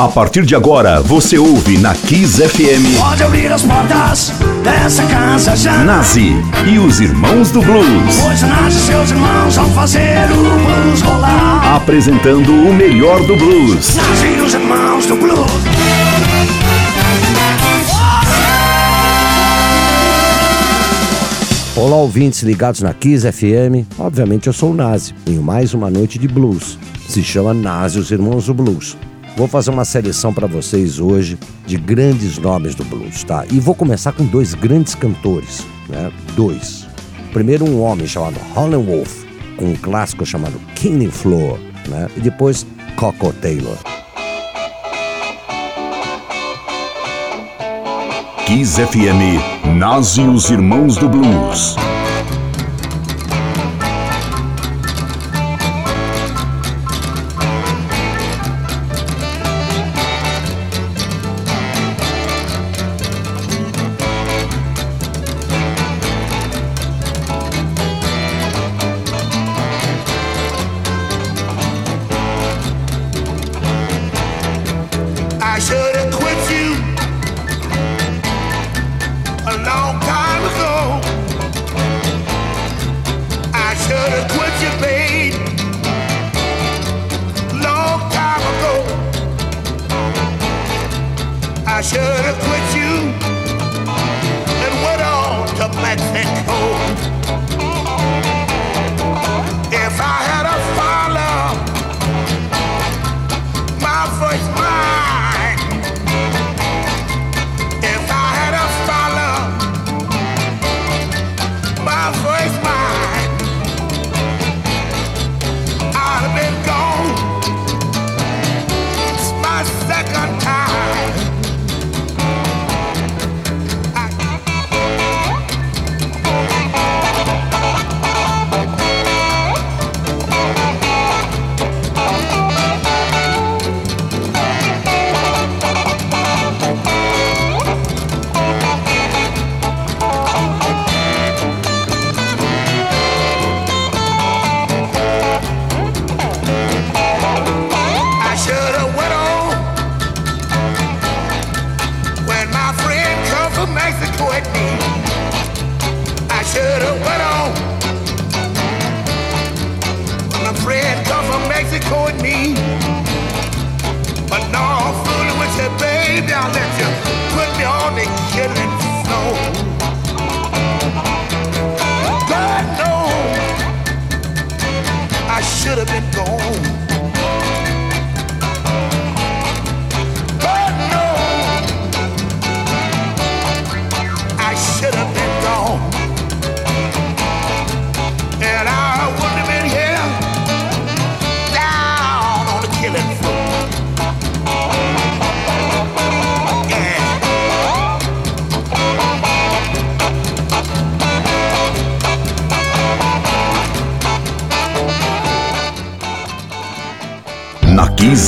A partir de agora, você ouve na Kiss FM. Pode abrir as portas dessa casa já. Nazi e os Irmãos do Blues. Pois Nazi e seus irmãos vão fazer o blues rolar. Apresentando o melhor do blues. Nazi e os Irmãos do Blues. Olá, ouvintes ligados na Kiss FM. Obviamente, eu sou o Nazi, em mais uma noite de blues. Se chama Nazi e os Irmãos do Blues. Vou fazer uma seleção para vocês hoje de grandes nomes do blues, tá? E vou começar com dois grandes cantores, né? Dois. Primeiro um homem chamado Holland Wolf, com um clássico chamado Killing Floor, né? E depois Coco Taylor. Kiss FM, Nazi e os Irmãos do Blues.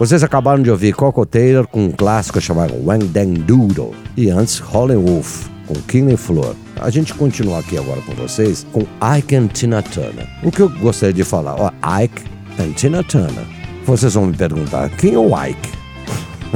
Vocês acabaram de ouvir Coco Taylor com um clássico chamado Wang Dang Doodle e antes Holly Wolf com King Flor. A gente continua aqui agora com vocês com Ike and Tina Turner. O que eu gostaria de falar, ó, Ike and Tina Turner. Vocês vão me perguntar, quem é o Ike?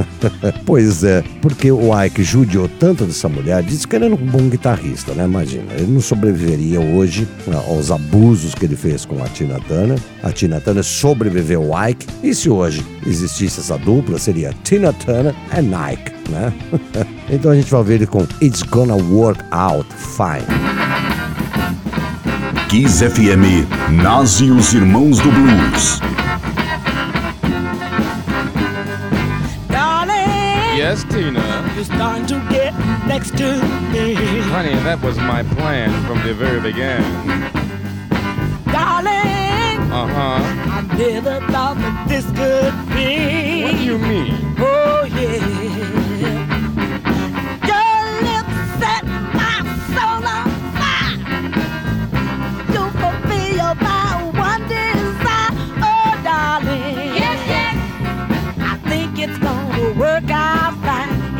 pois é, porque o Ike judiou tanto dessa mulher, disse que ele era um bom guitarrista, né? Imagina, ele não sobreviveria hoje né, aos abusos que ele fez com a Tina Turner. A Tina Turner sobreviveu ao Ike, e se hoje existisse essa dupla, seria Tina Turner e Ike, né? então a gente vai ver ele com It's Gonna Work Out Fine. Kiss FM, Nazi e os Irmãos do Blues. Yes, Tina. you're starting to get next to me. Honey, that was my plan from the very beginning. Darling, Uh huh. I never thought that this could be. What do you mean? Oh yeah.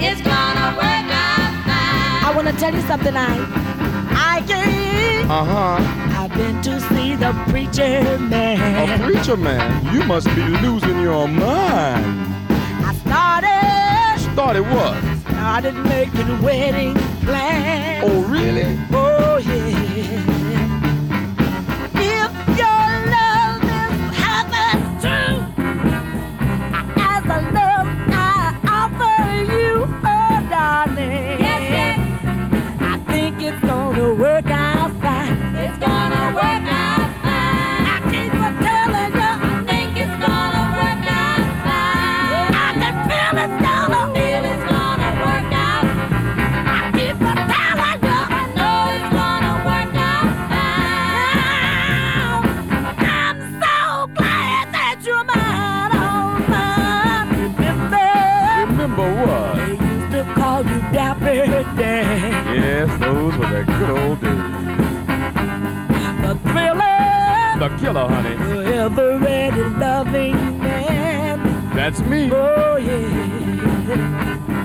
It's gonna work out fine. I wanna tell you something, I, I yeah. Uh huh. I've been to see the preacher man. A preacher man, you must be losing your mind. I started, Started what? I started making wedding plans. Oh, really? Oh yeah. Killer, honey. the ever-ready loving man. That's me. Oh yeah.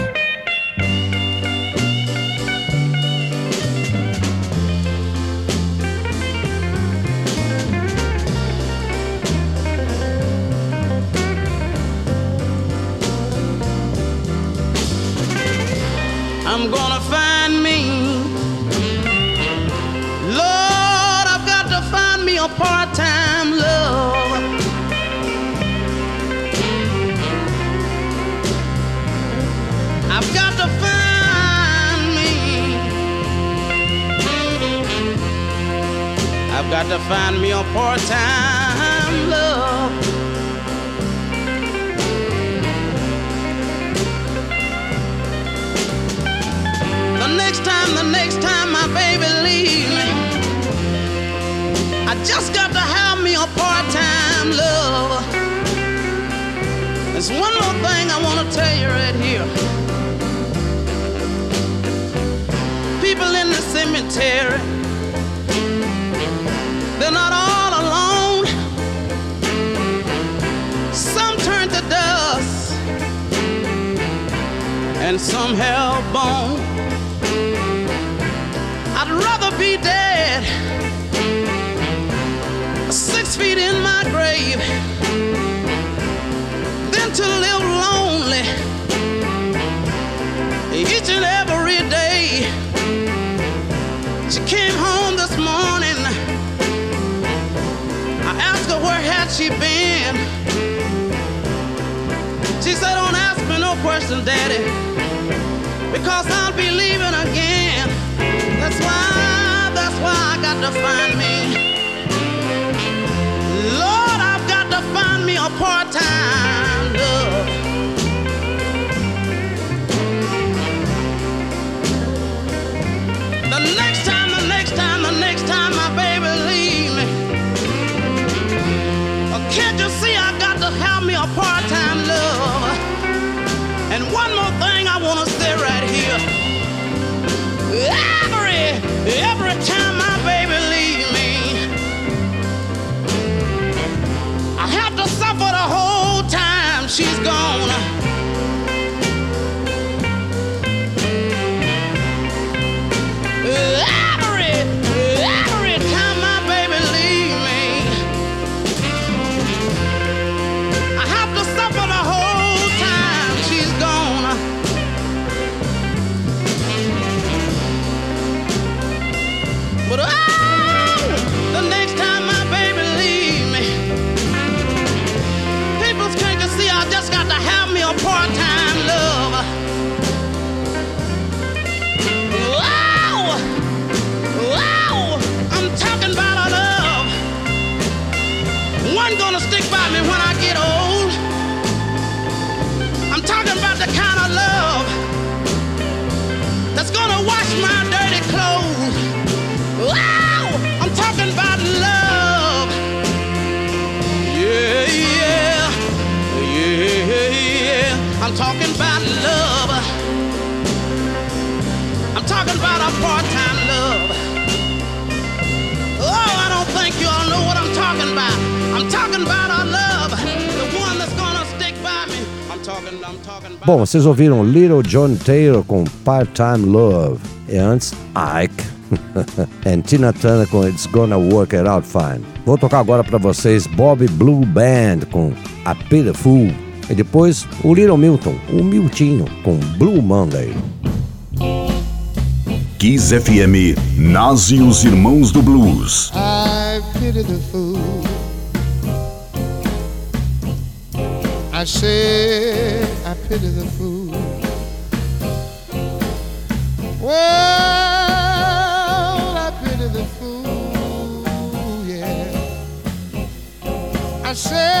Got to find me a part-time love. The next time, the next time my baby leave me, I just got to have me a part-time love. There's one more thing I want to tell you right here. People in the cemetery, and some have bone. I'd rather be dead, six feet in my grave, than to live lonely each and every day. She came home this morning. I asked her where had she been. She said, "Don't ask me no question, Daddy, because I'll be leaving again." That's why, that's why I got to find me. Lord, I've got to find me a part-time Bom, vocês ouviram Little John Taylor com Part-Time Love. E antes, Ike. and Tina Turner com It's Gonna Work It Out Fine. Vou tocar agora pra vocês Bobby Blue Band com A Pitiful. E depois o Little Milton, o Miltinho, com Blue Monday. Kiss FM Nazi e os Irmãos do Blues. I I said, I pity the fool. Well, I pity the fool, yeah. I said,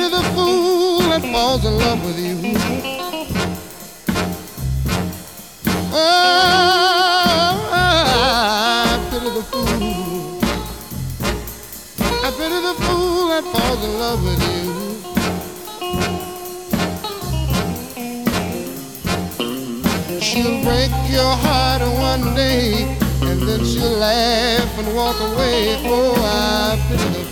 pity the fool that falls in love with you. Oh, I pity the fool. I pity the fool that falls in love with you. She'll break your heart one day, and then she'll laugh and walk away. Oh, I pity the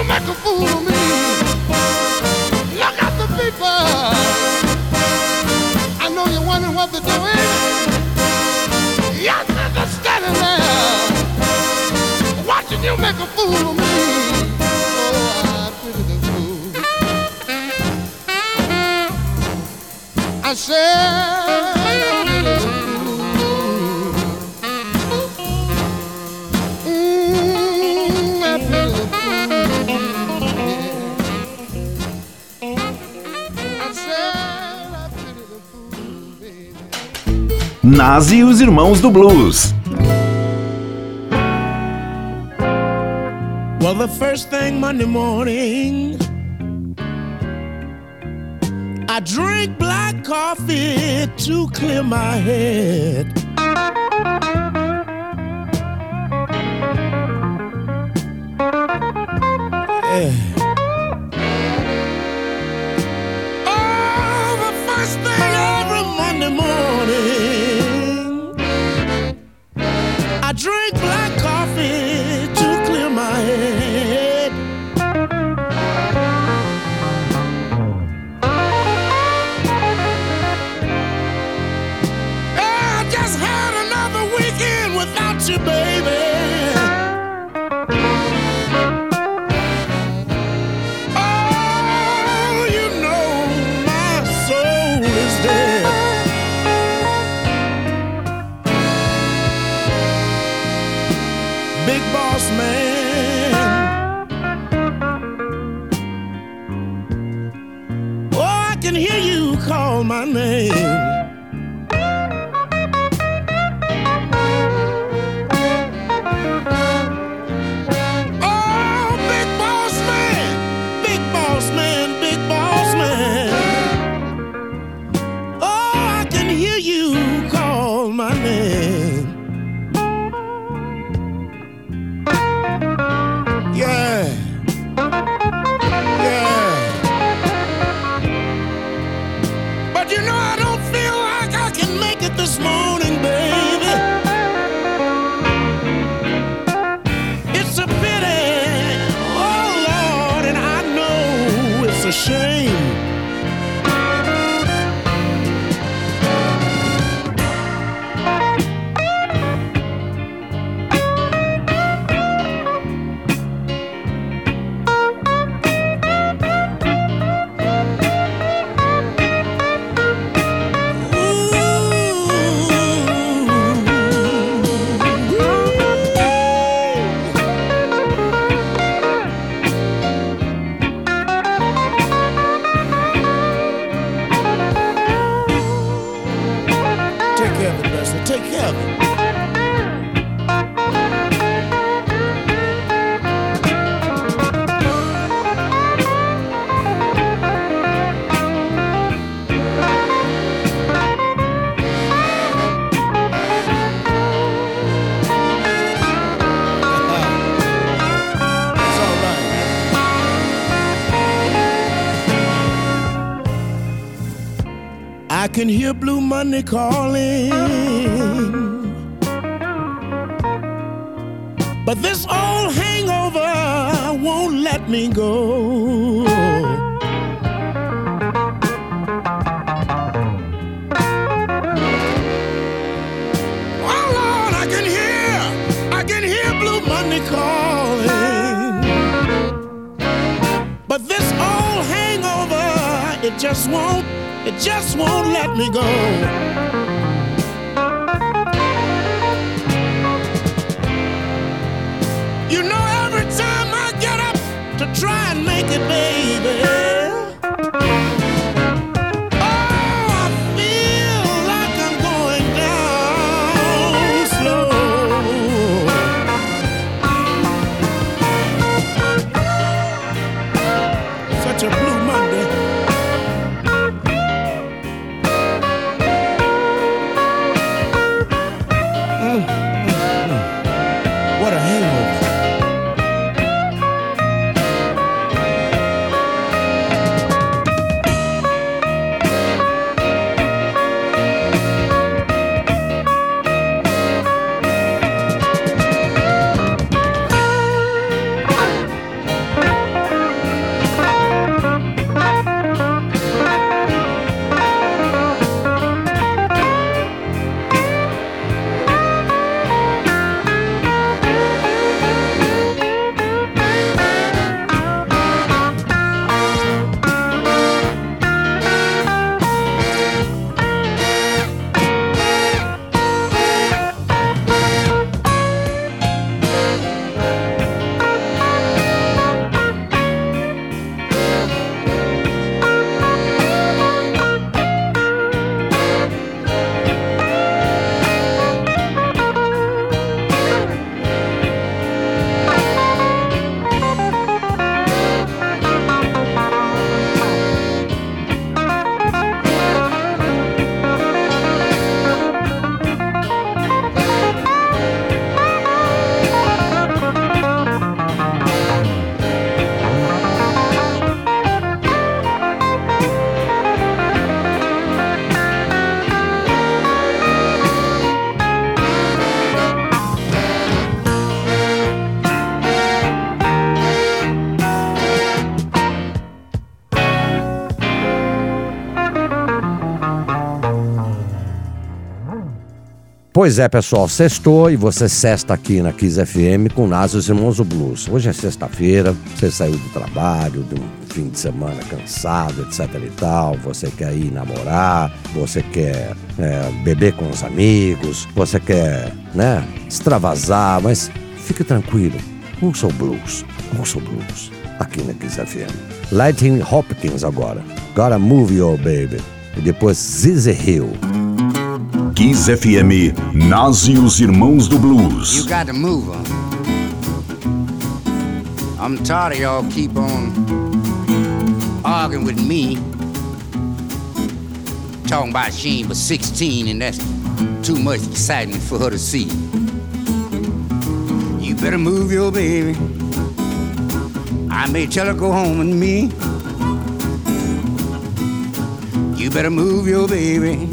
you make a fool of me. Look at the people. I know you're wondering what they're doing. Yes, they're standing there, watching you make a fool of me. Oh, I pity the fool. I said, Nazi e os Irmãos do Blues. Well, the first thing Monday morning, I drink black coffee to clear my head. Call my name. I can hear Blue Monday calling. But this old hangover won't let me go. Oh, Lord, I can hear, I can hear Blue Monday calling. But this old hangover, it just won't, it just won't let me go. You know, every time I get up to try and make it, baby. Pois é, pessoal, sextou e você sexta aqui na Kiss FM com Nas os Irmãos do Blues. Hoje é sexta-feira, você saiu do trabalho, de um fim de semana cansado, etc e tal, você quer ir namorar, você quer é, beber com os amigos, você quer, né, extravasar, mas fique tranquilo, ouça o blues, ouça o blues, aqui na Kiss FM. Lightning Hopkins agora, Gotta Move Your Baby, e depois Zizi Hill. Kiss FM nasce os Irmãos do You got to move 'em. I'm tired of y'all keep on arguing with me. Talking about she ain't but 16 and that's too much excitement for her to see. You better move your baby. I may tell her go home with me. You better move your baby.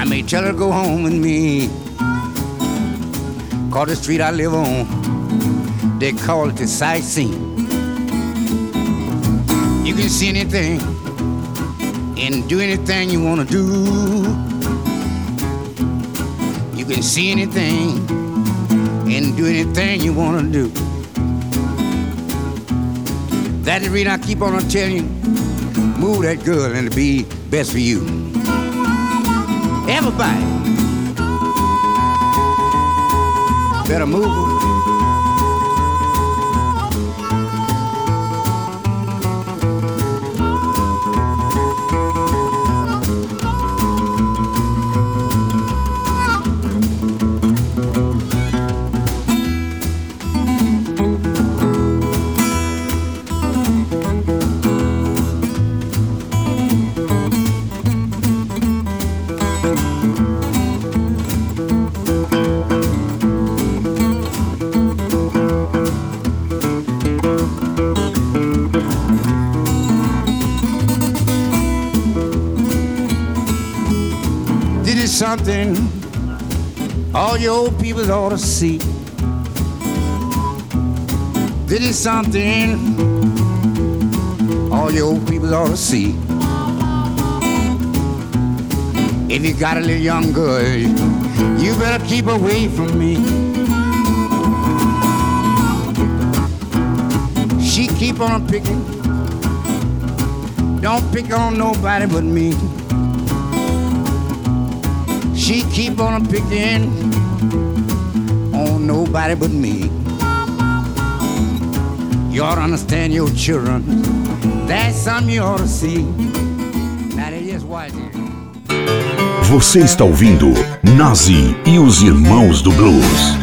I may tell her go home with me. Call the street I live on. They call it the sightseeing. You can see anything and do anything you want to do. You can see anything and do anything you want to do. That's the reason I keep on telling you, move that girl and it'll be best for you. Everybody. Better move something all your old people ought to see. This is something all your old people ought to see. If you got a little young girl, you better keep away from me. She keep on picking. Don't pick on nobody but me. She keep on picking on nobody but me. You ought to understand your children. That's something you ought to see. Just watch it. Você está ouvindo Nazi e os Irmãos do Blues.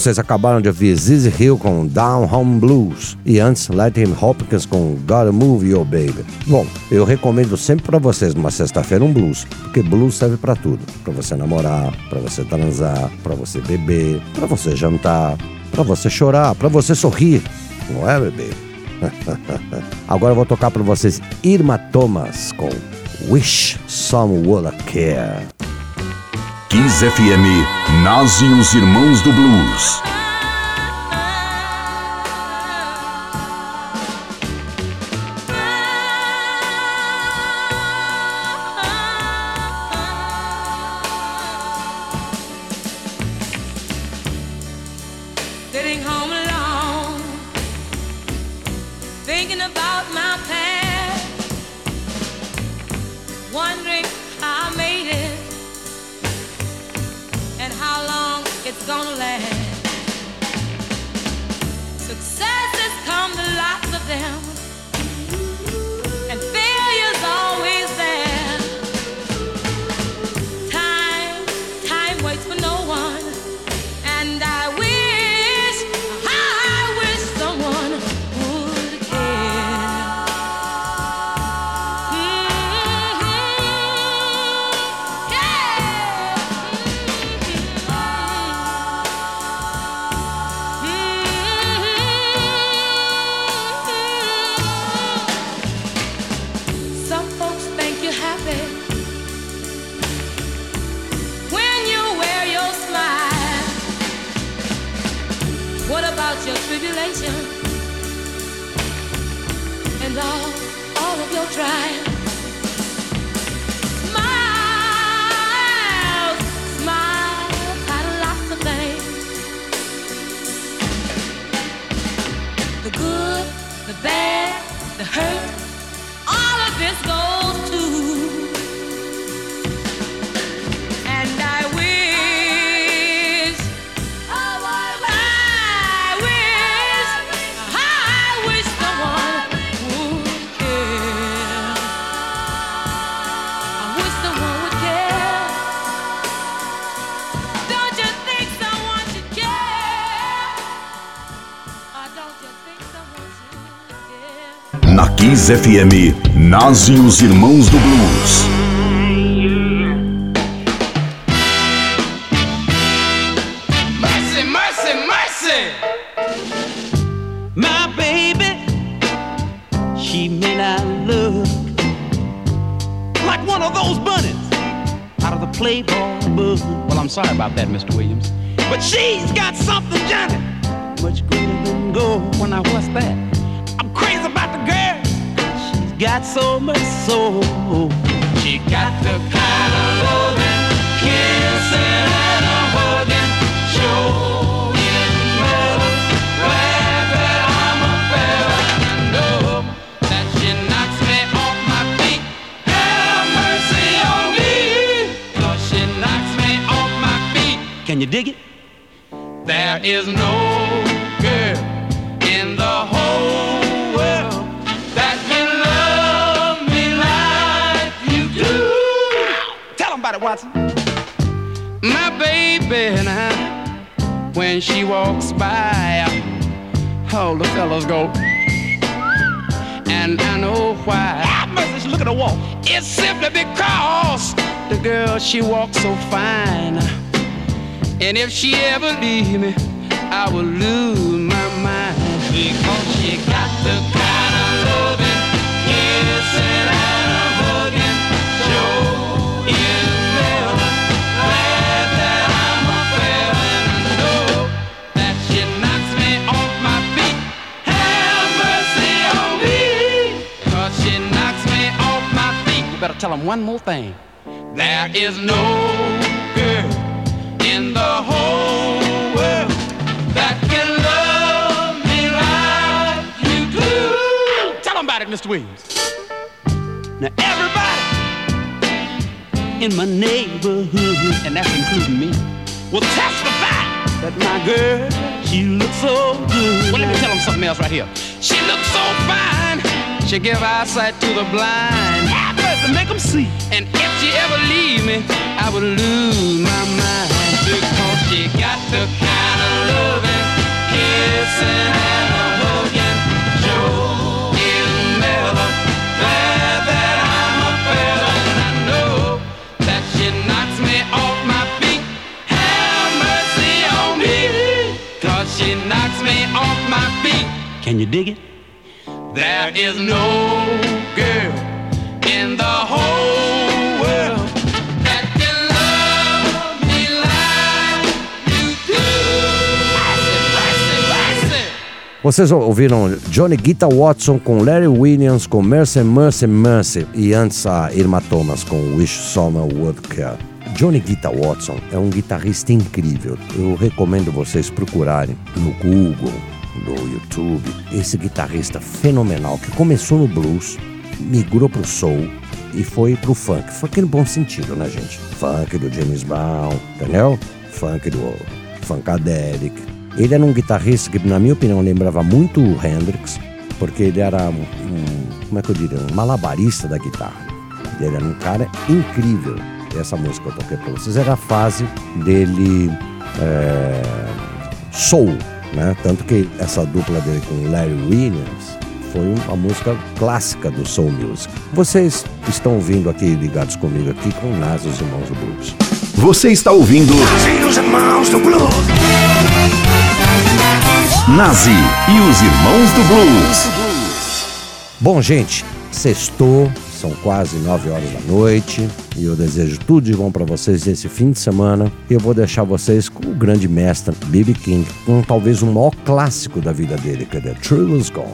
Vocês acabaram de ouvir Zizi Hill com Down Home Blues e antes Let Him Hopkins com Gotta Move Your Baby. Bom, eu recomendo sempre pra vocês numa sexta-feira um blues, porque blues serve pra tudo, Pra você namorar, pra você transar, pra você beber, pra você jantar, pra você chorar, pra você sorrir, não é, bebê? Agora eu vou tocar pra vocês Irma Thomas com Wish Some Woulda Care. Kiss FM, Nazi e os Irmãos do Blues. FM, Nazi e os Irmãos do Blues. Mercy, mercy, mercy. My baby, she look like one of those bunnies out of the Playboy. Well, I'm sorry about that, Mr. Williams. But she's got soul. She got the kind of loving, kissing and a hugging, showing love. Right that I'm a fella, I know that she knocks me off my feet. Have mercy on me, Cause she knocks me off my feet. Can you dig it? There is no baby now, when she walks by, all the fellas go. And I know why. Ah, mercy, look at her walk. It's simply because the girl she walks so fine. And if she ever leave me, I will lose my mind. Because she got the kind tell 'em one more thing. There is no girl in the whole world that can love me like you do. Tell 'em about it, Mr. Williams. Now everybody in my neighborhood, and that's including me, will testify that my girl, she looks so good. Well, let me tell them something else right here. She looks so fine. She give eyesight to the blind. Have mercy, make 'em see. And if she ever leave me, I would lose my mind. Because she got the kind of loving, kissing and a hugging. Sure is never glad that I'm a fella. And I know that she knocks me off my feet. Have mercy on me. Cause she knocks me off my feet. Can you dig it? There is no Vocês ouviram Johnny Guitar Watson com Larry Williams com Mercy, Mercy, Mercy e antes a Irma Thomas com Wish Someone Would Care. Johnny Guitar Watson é um guitarrista incrível. Eu recomendo vocês procurarem no Google, no YouTube, esse guitarrista fenomenal que começou no blues, migrou pro soul e foi pro funk. Funk no bom sentido, né, gente? Funk do James Brown, entendeu? Funk do Funkadelic. Ele era um guitarrista que, na minha opinião, lembrava muito o Hendrix, porque ele era um, um- como é que eu diria, um malabarista da guitarra. Ele era um cara incrível. Essa música que eu toquei pra vocês era a fase dele é, soul, né? Tanto que essa dupla dele com Larry Williams foi uma música clássica do soul music. Vocês estão ouvindo aqui, ligados comigo aqui, com Nas, os Irmãos do Blues. Você está ouvindo os irmãos do blues. Nazi e os Irmãos do Blues. Bom, gente, sextou, são quase nove horas da noite e eu desejo tudo de bom para vocês nesse fim de semana. Eu vou deixar vocês com o grande mestre B.B. King, com talvez o maior clássico da vida dele, que é The True Was Gone.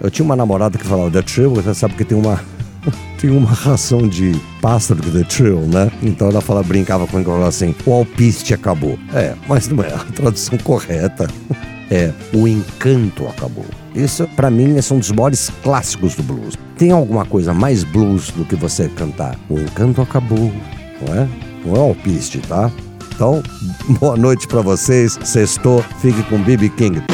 Eu tinha uma namorada que falava The True, você sabe que tem uma tem uma ração de pássaro do The Trill, né? Então ela fala, brincava com ele falava assim: o alpiste acabou. É, mas não é a tradução correta. É, o encanto acabou. Isso, pra mim, é um dos maiores clássicos do blues. Tem alguma coisa mais blues do que você cantar? O encanto acabou, não é? Não é o alpiste, tá? Então, boa noite pra vocês. Sextou, fique com B.B. King.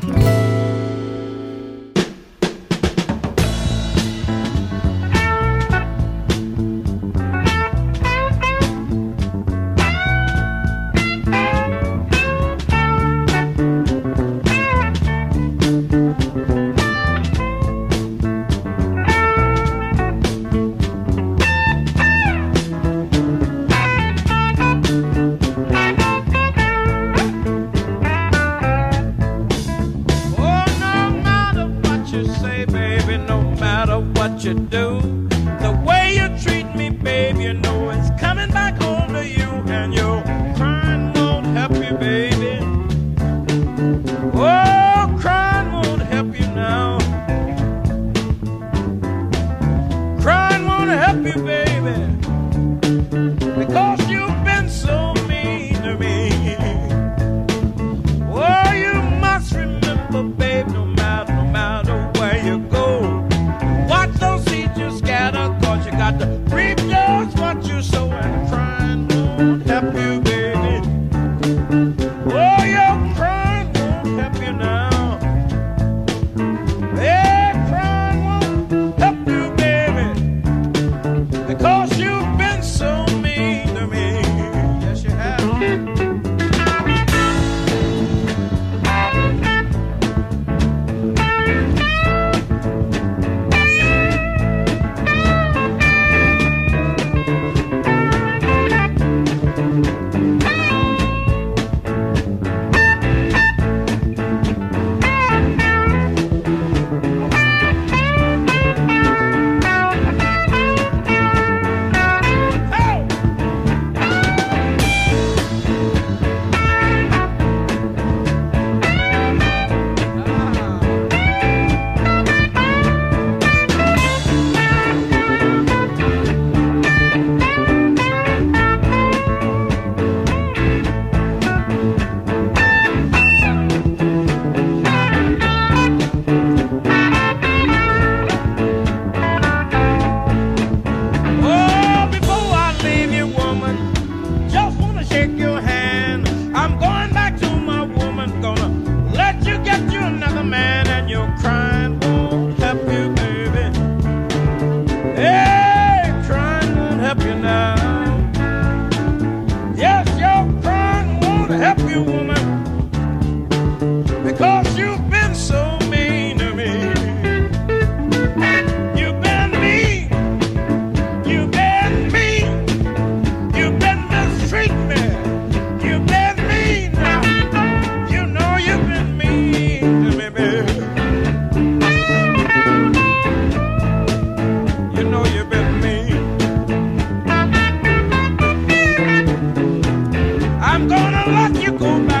Rock you go back.